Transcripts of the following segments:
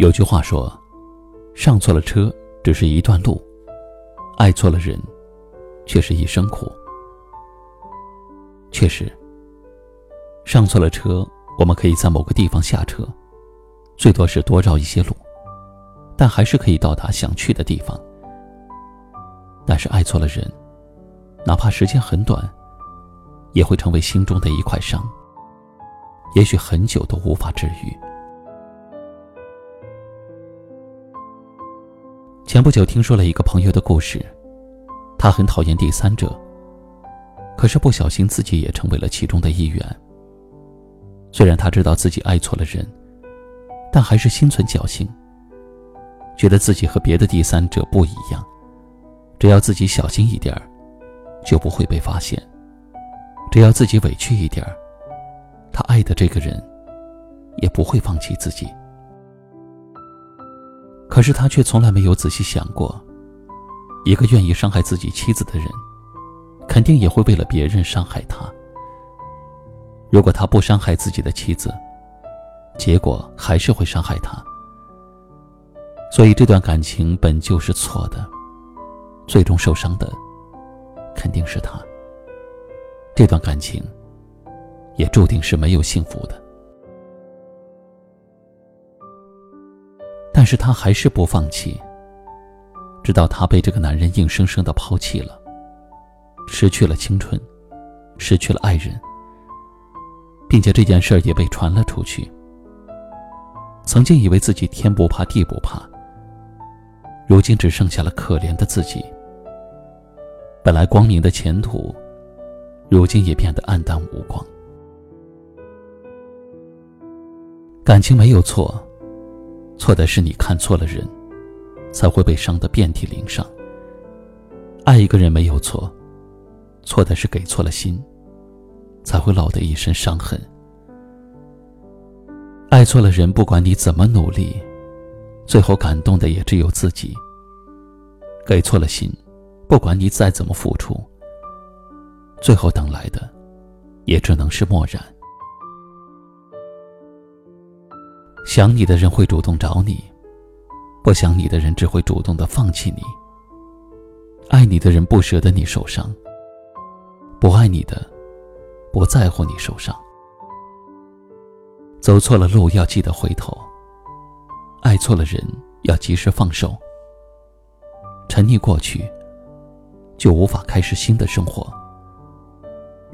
有句话说：“上错了车只是一段路，爱错了人却是一生苦。”确实，上错了车，我们可以在某个地方下车，最多是多绕一些路，但还是可以到达想去的地方。但是爱错了人，哪怕时间很短，也会成为心中的一块伤，也许很久都无法治愈。前不久听说了一个朋友的故事，他很讨厌第三者，可是不小心自己也成为了其中的一员。虽然他知道自己爱错了人，但还是心存侥幸，觉得自己和别的第三者不一样，只要自己小心一点儿，就不会被发现；只要自己委屈一点儿，他爱的这个人也不会放弃自己。可是他却从来没有仔细想过，一个愿意伤害自己妻子的人，肯定也会为了别人伤害他。如果他不伤害自己的妻子，结果还是会伤害他。所以这段感情本就是错的，最终受伤的肯定是他。这段感情也注定是没有幸福的。但是她还是不放弃，直到她被这个男人硬生生的抛弃了，失去了青春，失去了爱人，并且这件事儿也被传了出去。曾经以为自己天不怕地不怕，如今只剩下了可怜的自己。本来光明的前途，如今也变得黯淡无光。感情没有错。错的是你看错了人，才会被伤得遍体鳞伤。爱一个人没有错，错的是给错了心，才会落得一身伤痕。爱错了人，不管你怎么努力，最后感动的也只有自己。给错了心，不管你再怎么付出，最后等来的，也只能是漠然。想你的人会主动找你，不想你的人只会主动的放弃你。爱你的人不舍得你受伤，不爱你的，不在乎你受伤。走错了路要记得回头，爱错了人要及时放手。沉溺过去，就无法开始新的生活。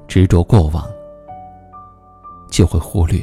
执着过往，就会忽略。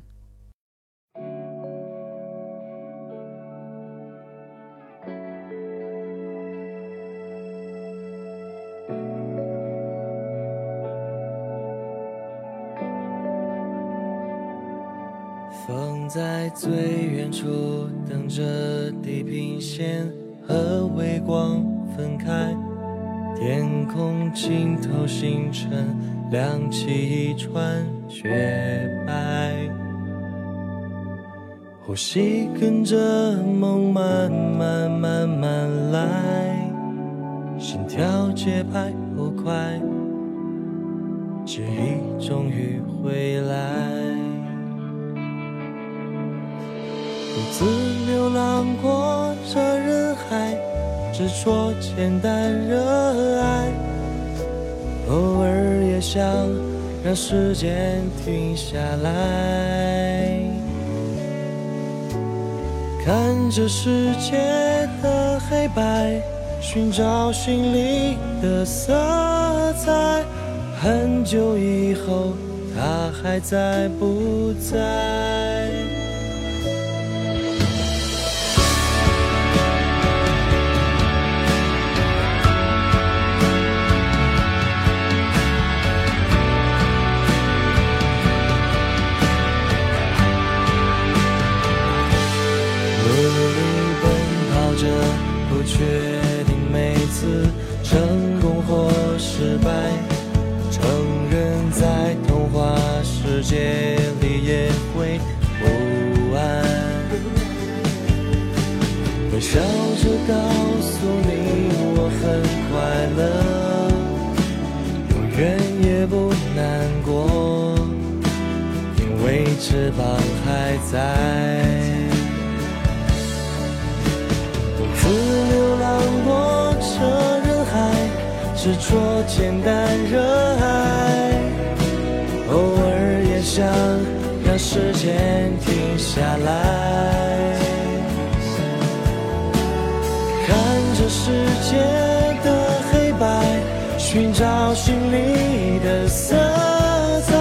风在最远处等着地平线和微光分开，天空尽头星辰亮起一串雪白，呼吸跟着梦慢慢慢慢来，心跳节拍不快，记忆终于回来。独自流浪过这人海，执着、简单、热爱，偶尔也想让时间停下来，看着世界的黑白。寻找心里的色彩。很久以后，他还在不在？在童话世界里也会不安，微笑着告诉你我很快乐，永远也不难过，因为翅膀还在。独自流浪过这人海，执着简单热下来，看着世界的黑白，寻找心里的色彩。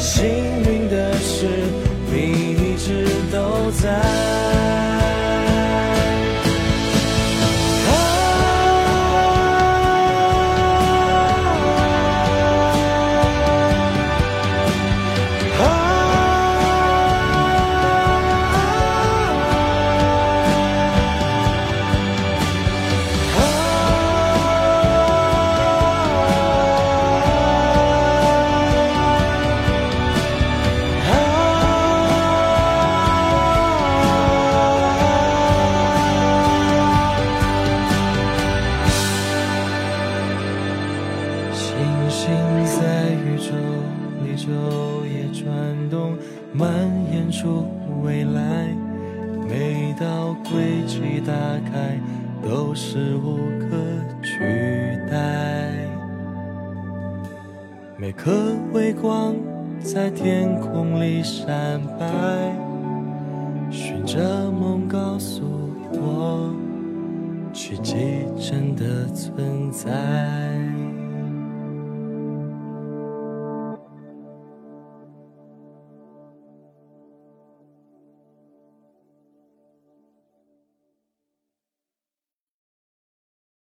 幸运的是，你一直都在。星在宇宙里昼夜转动，蔓延出未来。每道轨迹打开，都是无可取代。每颗微光在天空里闪白，循着梦告诉我，奇迹真的存在。